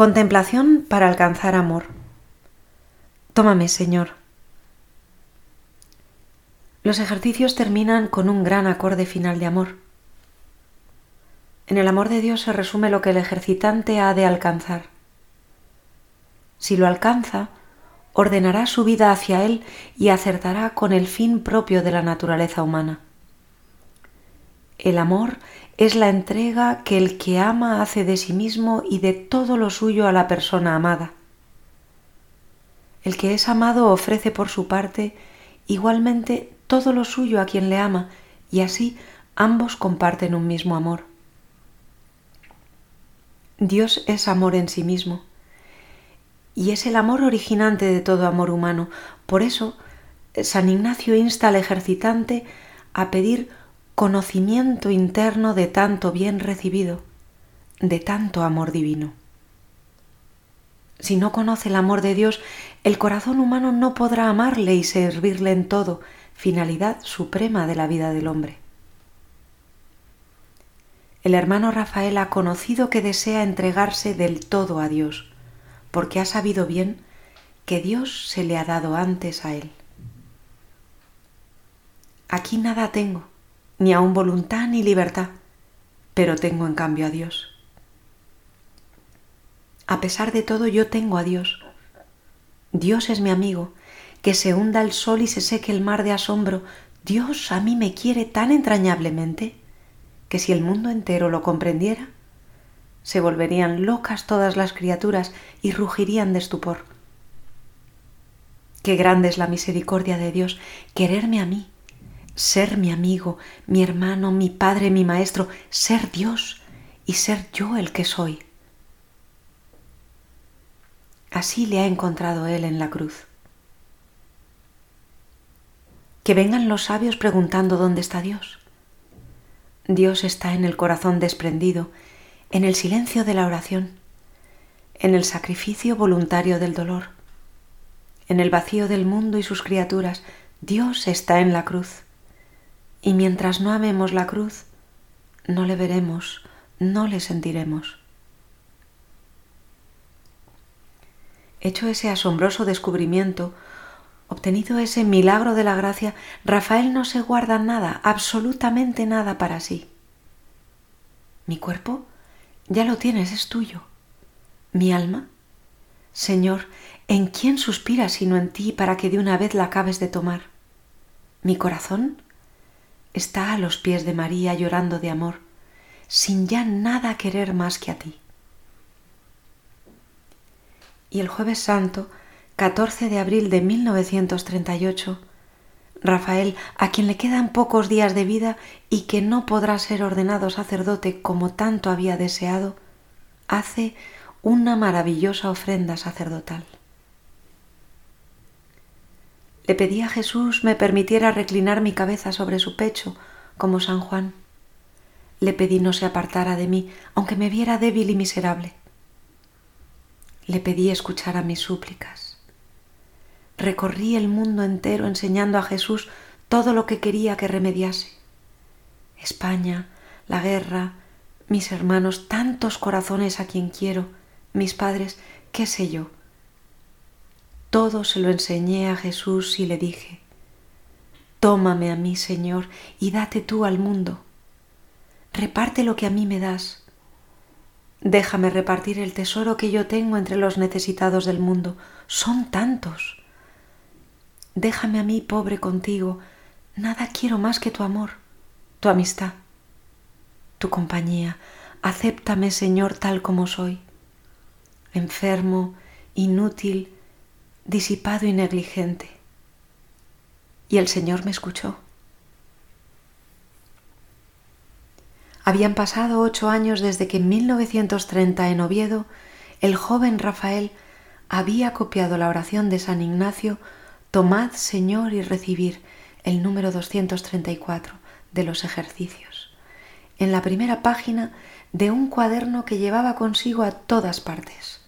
Contemplación para alcanzar amor. Tómame, Señor. Los ejercicios terminan con un gran acorde final de amor. En el amor de Dios se resume lo que el ejercitante ha de alcanzar. Si lo alcanza, ordenará su vida hacia Él y acertará con el fin propio de la naturaleza humana. El amor es la entrega que el que ama hace de sí mismo y de todo lo suyo a la persona amada. El que es amado ofrece por su parte igualmente todo lo suyo a quien le ama y así ambos comparten un mismo amor. Dios es amor en sí mismo y es el amor originante de todo amor humano. Por eso, San Ignacio insta al ejercitante a pedir conocimiento interno de tanto bien recibido, de tanto amor divino. Si no conoce el amor de Dios, el corazón humano no podrá amarle y servirle en todo, finalidad suprema de la vida del hombre. El hermano Rafael ha conocido que desea entregarse del todo a Dios, porque ha sabido bien que Dios se le ha dado antes a él. Aquí nada tengo, ni aun voluntad ni libertad, pero tengo en cambio a Dios. A pesar de todo yo tengo a Dios. Dios es mi amigo, que se hunda el sol y se seque el mar de asombro. Dios a mí me quiere tan entrañablemente que si el mundo entero lo comprendiera, se volverían locas todas las criaturas y rugirían de estupor. Qué grande es la misericordia de Dios, quererme a mí, ser mi amigo, mi hermano, mi padre, mi maestro, ser Dios y ser yo el que soy. Así le ha encontrado Él en la cruz. Que vengan los sabios preguntando dónde está Dios. Dios está en el corazón desprendido, en el silencio de la oración, en el sacrificio voluntario del dolor, en el vacío del mundo y sus criaturas. Dios está en la cruz. Y mientras no amemos la cruz, no le veremos, no le sentiremos. Hecho ese asombroso descubrimiento, Obtenido ese milagro de la gracia, Rafael no se guarda nada, absolutamente nada para sí. Mi cuerpo ya lo tienes, es tuyo. Mi alma, Señor, ¿en quién suspira sino en ti para que de una vez la acabes de tomar? Mi corazón está a los pies de María llorando de amor, sin ya nada querer más que a ti. Y el jueves santo 14 de abril de 1938, Rafael, a quien le quedan pocos días de vida y que no podrá ser ordenado sacerdote como tanto había deseado, hace una maravillosa ofrenda sacerdotal. Le pedí a Jesús me permitiera reclinar mi cabeza sobre su pecho, como San Juan. Le pedí no se apartara de mí, aunque me viera débil y miserable. Le pedí escuchara mis súplicas recorrí el mundo entero enseñando a Jesús todo lo que quería que remediase. España, la guerra, mis hermanos, tantos corazones a quien quiero, mis padres, qué sé yo. Todo se lo enseñé a Jesús y le dije, Tómame a mí, Señor, y date tú al mundo. Reparte lo que a mí me das. Déjame repartir el tesoro que yo tengo entre los necesitados del mundo. Son tantos. Déjame a mí, pobre contigo, nada quiero más que tu amor, tu amistad, tu compañía. Acéptame, Señor, tal como soy, enfermo, inútil, disipado y negligente. Y el Señor me escuchó. Habían pasado ocho años desde que en 1930 en Oviedo el joven Rafael había copiado la oración de San Ignacio Tomad, Señor, y recibir el número 234 de los ejercicios, en la primera página de un cuaderno que llevaba consigo a todas partes.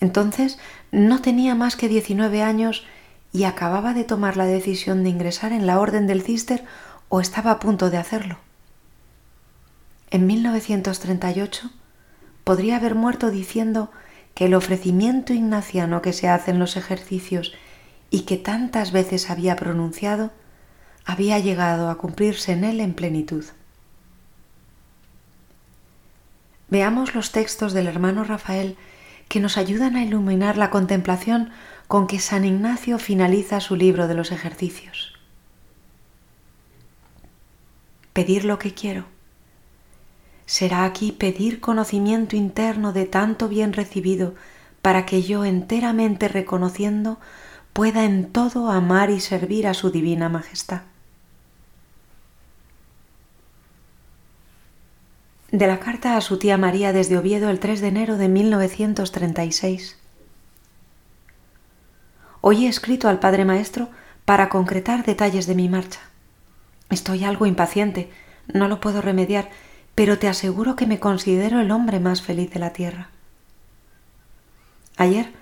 Entonces no tenía más que 19 años y acababa de tomar la decisión de ingresar en la Orden del Cister o estaba a punto de hacerlo. En 1938 podría haber muerto diciendo que el ofrecimiento ignaciano que se hace en los ejercicios y que tantas veces había pronunciado, había llegado a cumplirse en él en plenitud. Veamos los textos del hermano Rafael que nos ayudan a iluminar la contemplación con que San Ignacio finaliza su libro de los ejercicios. Pedir lo que quiero. Será aquí pedir conocimiento interno de tanto bien recibido para que yo enteramente reconociendo pueda en todo amar y servir a su divina majestad. De la carta a su tía María desde Oviedo el 3 de enero de 1936. Hoy he escrito al Padre Maestro para concretar detalles de mi marcha. Estoy algo impaciente, no lo puedo remediar, pero te aseguro que me considero el hombre más feliz de la tierra. Ayer,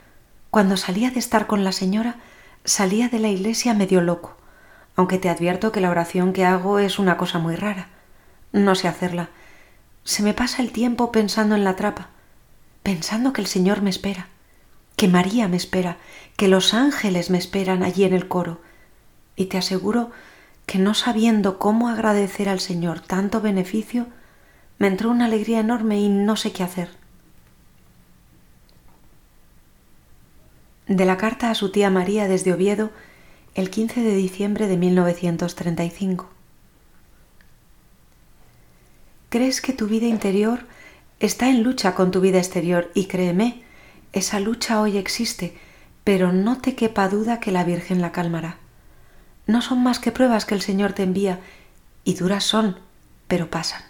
cuando salía de estar con la señora, salía de la iglesia medio loco, aunque te advierto que la oración que hago es una cosa muy rara. No sé hacerla se me pasa el tiempo pensando en la trapa, pensando que el Señor me espera, que María me espera, que los ángeles me esperan allí en el coro, y te aseguro que no sabiendo cómo agradecer al Señor tanto beneficio, me entró una alegría enorme y no sé qué hacer. De la carta a su tía María desde Oviedo, el 15 de diciembre de 1935. Crees que tu vida interior está en lucha con tu vida exterior y créeme, esa lucha hoy existe, pero no te quepa duda que la Virgen la calmará. No son más que pruebas que el Señor te envía y duras son, pero pasan.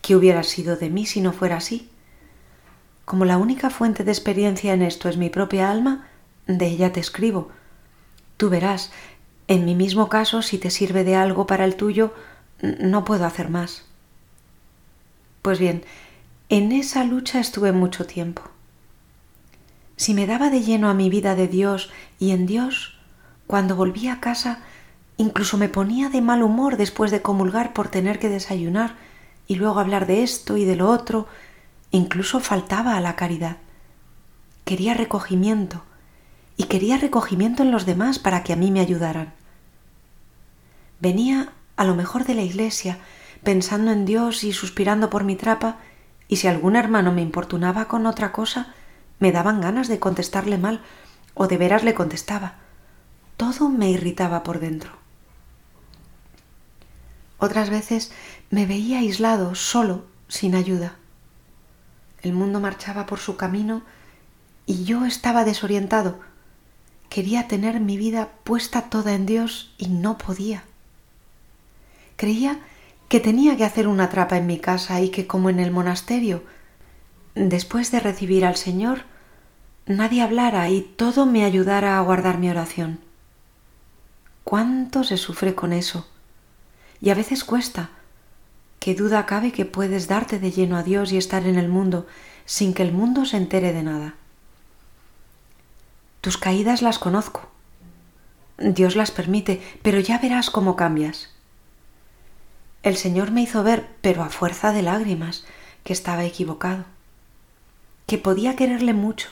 ¿Qué hubiera sido de mí si no fuera así? Como la única fuente de experiencia en esto es mi propia alma, de ella te escribo. Tú verás, en mi mismo caso, si te sirve de algo para el tuyo, no puedo hacer más. Pues bien, en esa lucha estuve mucho tiempo. Si me daba de lleno a mi vida de Dios y en Dios, cuando volvía a casa, incluso me ponía de mal humor después de comulgar por tener que desayunar y luego hablar de esto y de lo otro, incluso faltaba a la caridad. Quería recogimiento y quería recogimiento en los demás para que a mí me ayudaran. Venía a lo mejor de la iglesia pensando en Dios y suspirando por mi trapa, y si algún hermano me importunaba con otra cosa, me daban ganas de contestarle mal, o de veras le contestaba. Todo me irritaba por dentro. Otras veces me veía aislado, solo, sin ayuda. El mundo marchaba por su camino y yo estaba desorientado. Quería tener mi vida puesta toda en Dios y no podía. Creía que tenía que hacer una trapa en mi casa y que como en el monasterio, después de recibir al Señor, nadie hablara y todo me ayudara a guardar mi oración. ¿Cuánto se sufre con eso? Y a veces cuesta. ¿Qué duda cabe que puedes darte de lleno a Dios y estar en el mundo sin que el mundo se entere de nada? Tus caídas las conozco. Dios las permite, pero ya verás cómo cambias. El Señor me hizo ver, pero a fuerza de lágrimas, que estaba equivocado, que podía quererle mucho,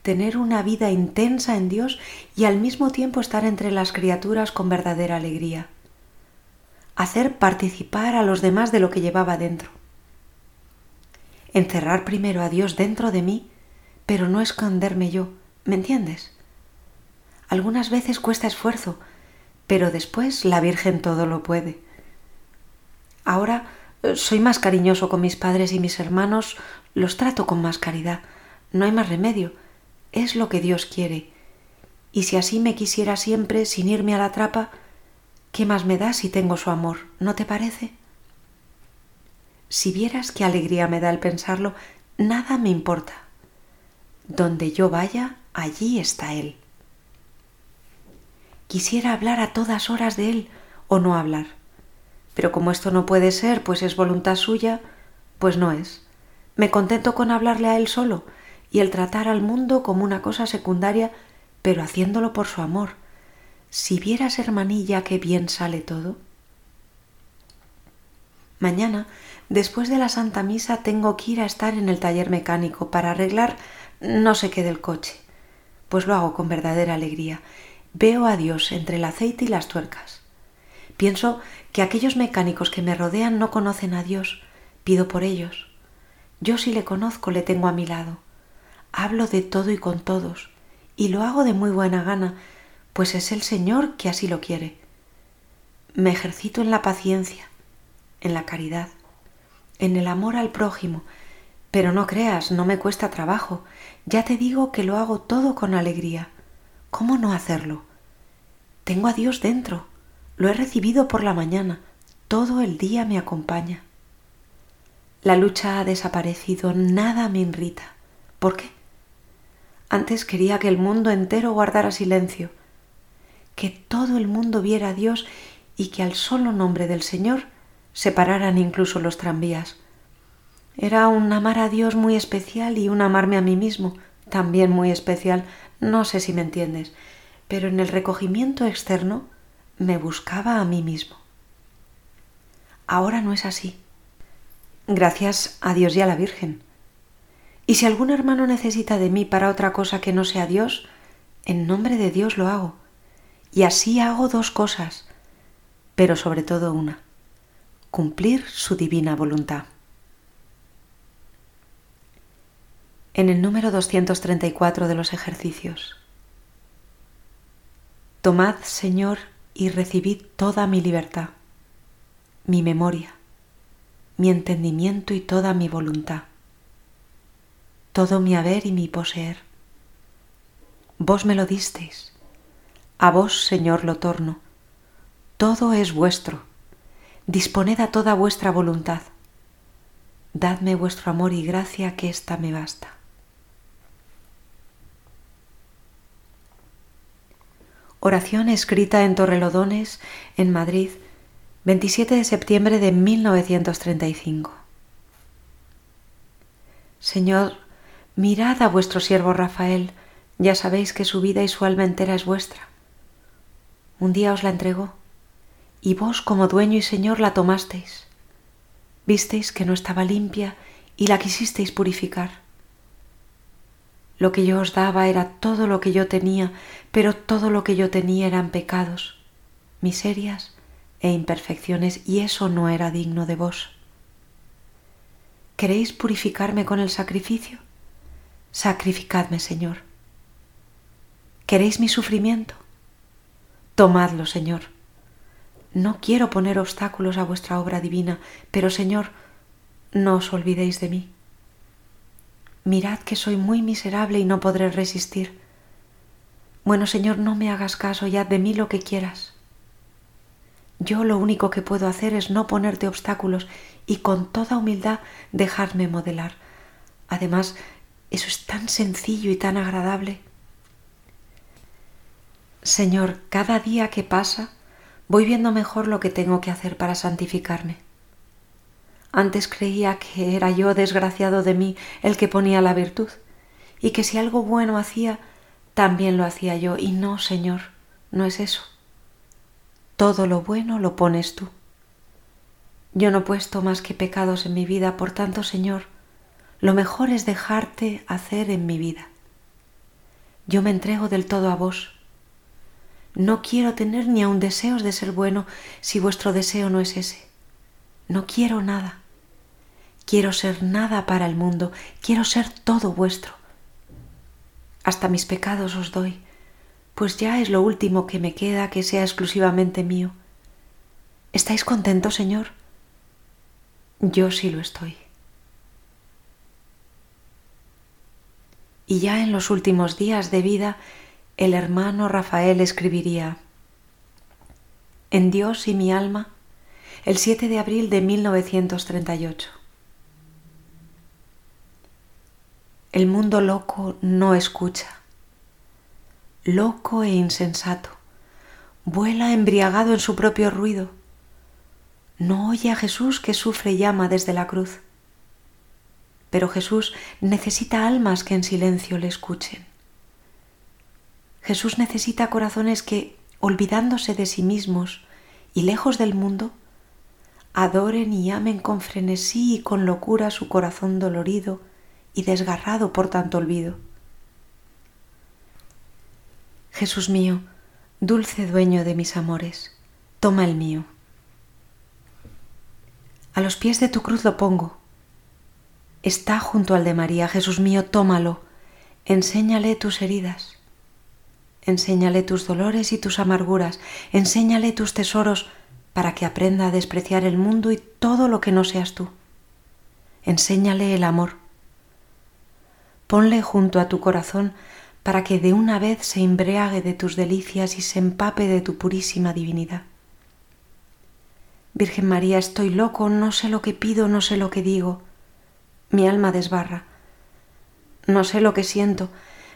tener una vida intensa en Dios y al mismo tiempo estar entre las criaturas con verdadera alegría, hacer participar a los demás de lo que llevaba dentro, encerrar primero a Dios dentro de mí, pero no esconderme yo, ¿me entiendes? Algunas veces cuesta esfuerzo, pero después la Virgen todo lo puede. Ahora eh, soy más cariñoso con mis padres y mis hermanos, los trato con más caridad. No hay más remedio. Es lo que Dios quiere. Y si así me quisiera siempre, sin irme a la trapa, ¿qué más me da si tengo su amor? ¿No te parece? Si vieras qué alegría me da el pensarlo, nada me importa. Donde yo vaya, allí está Él. Quisiera hablar a todas horas de Él o no hablar. Pero como esto no puede ser, pues es voluntad suya, pues no es. Me contento con hablarle a él solo y el tratar al mundo como una cosa secundaria, pero haciéndolo por su amor. Si vieras, hermanilla, qué bien sale todo. Mañana, después de la Santa Misa, tengo que ir a estar en el taller mecánico para arreglar no sé qué del coche. Pues lo hago con verdadera alegría. Veo a Dios entre el aceite y las tuercas. Pienso que aquellos mecánicos que me rodean no conocen a Dios. Pido por ellos. Yo si le conozco le tengo a mi lado. Hablo de todo y con todos, y lo hago de muy buena gana, pues es el Señor que así lo quiere. Me ejercito en la paciencia, en la caridad, en el amor al prójimo, pero no creas, no me cuesta trabajo. Ya te digo que lo hago todo con alegría. ¿Cómo no hacerlo? Tengo a Dios dentro. Lo he recibido por la mañana. Todo el día me acompaña. La lucha ha desaparecido, nada me irrita. ¿Por qué? Antes quería que el mundo entero guardara silencio, que todo el mundo viera a Dios y que al solo nombre del Señor se pararan incluso los tranvías. Era un amar a Dios muy especial y un amarme a mí mismo también muy especial, no sé si me entiendes, pero en el recogimiento externo me buscaba a mí mismo. Ahora no es así. Gracias a Dios y a la Virgen. Y si algún hermano necesita de mí para otra cosa que no sea Dios, en nombre de Dios lo hago. Y así hago dos cosas, pero sobre todo una, cumplir su divina voluntad. En el número 234 de los ejercicios. Tomad, Señor, y recibid toda mi libertad, mi memoria, mi entendimiento y toda mi voluntad todo mi haber y mi poseer. Vos me lo disteis, a vos, Señor, lo torno. Todo es vuestro. Disponed a toda vuestra voluntad. Dadme vuestro amor y gracia, que ésta me basta. Oración escrita en Torrelodones, en Madrid, 27 de septiembre de 1935. Señor, Mirad a vuestro siervo Rafael, ya sabéis que su vida y su alma entera es vuestra. Un día os la entregó, y vos como dueño y señor la tomasteis. Visteis que no estaba limpia y la quisisteis purificar. Lo que yo os daba era todo lo que yo tenía, pero todo lo que yo tenía eran pecados, miserias e imperfecciones, y eso no era digno de vos. ¿Queréis purificarme con el sacrificio? Sacrificadme, Señor. ¿Queréis mi sufrimiento? Tomadlo, Señor. No quiero poner obstáculos a vuestra obra divina, pero, Señor, no os olvidéis de mí. Mirad que soy muy miserable y no podré resistir. Bueno, Señor, no me hagas caso y haz de mí lo que quieras. Yo lo único que puedo hacer es no ponerte obstáculos y con toda humildad dejarme modelar. Además, eso es tan sencillo y tan agradable. Señor, cada día que pasa voy viendo mejor lo que tengo que hacer para santificarme. Antes creía que era yo, desgraciado de mí, el que ponía la virtud, y que si algo bueno hacía, también lo hacía yo, y no, Señor, no es eso. Todo lo bueno lo pones tú. Yo no he puesto más que pecados en mi vida, por tanto, Señor, lo mejor es dejarte hacer en mi vida. Yo me entrego del todo a vos. No quiero tener ni aun deseos de ser bueno si vuestro deseo no es ese. No quiero nada. Quiero ser nada para el mundo, quiero ser todo vuestro. Hasta mis pecados os doy, pues ya es lo último que me queda que sea exclusivamente mío. ¿Estáis contentos, Señor? Yo sí lo estoy. y ya en los últimos días de vida el hermano Rafael escribiría En Dios y mi alma, el 7 de abril de 1938. El mundo loco no escucha, loco e insensato, vuela embriagado en su propio ruido, no oye a Jesús que sufre y llama desde la cruz pero Jesús necesita almas que en silencio le escuchen. Jesús necesita corazones que, olvidándose de sí mismos y lejos del mundo, adoren y amen con frenesí y con locura su corazón dolorido y desgarrado por tanto olvido. Jesús mío, dulce dueño de mis amores, toma el mío. A los pies de tu cruz lo pongo. Está junto al de María, Jesús mío, tómalo, enséñale tus heridas, enséñale tus dolores y tus amarguras, enséñale tus tesoros, para que aprenda a despreciar el mundo y todo lo que no seas tú. Enséñale el amor. Ponle junto a tu corazón para que de una vez se embriague de tus delicias y se empape de tu purísima divinidad. Virgen María, estoy loco, no sé lo que pido, no sé lo que digo. Mi alma desbarra. No sé lo que siento.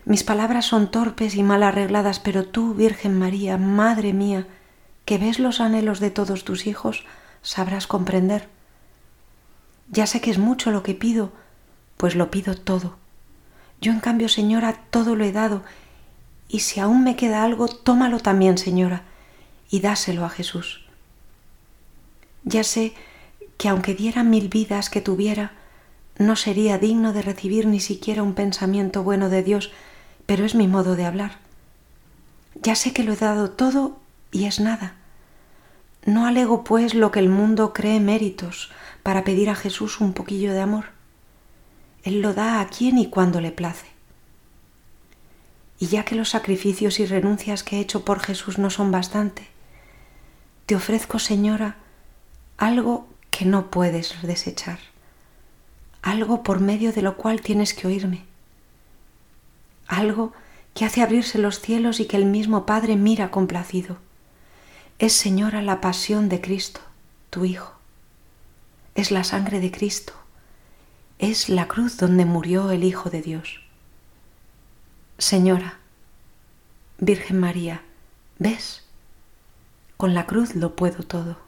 Mis palabras son torpes y mal arregladas, pero tú, Virgen María, Madre mía, que ves los anhelos de todos tus hijos, sabrás comprender. Ya sé que es mucho lo que pido, pues lo pido todo. Yo en cambio, Señora, todo lo he dado, y si aún me queda algo, tómalo también, Señora, y dáselo a Jesús. Ya sé que aunque diera mil vidas que tuviera, no sería digno de recibir ni siquiera un pensamiento bueno de Dios, pero es mi modo de hablar. Ya sé que lo he dado todo y es nada. No alego pues lo que el mundo cree méritos para pedir a Jesús un poquillo de amor. Él lo da a quien y cuando le place. Y ya que los sacrificios y renuncias que he hecho por Jesús no son bastante, te ofrezco, Señora, algo que no puedes desechar, algo por medio de lo cual tienes que oírme, algo que hace abrirse los cielos y que el mismo Padre mira complacido es, Señora, la pasión de Cristo, tu Hijo. Es la sangre de Cristo. Es la cruz donde murió el Hijo de Dios. Señora, Virgen María, ¿ves? Con la cruz lo puedo todo.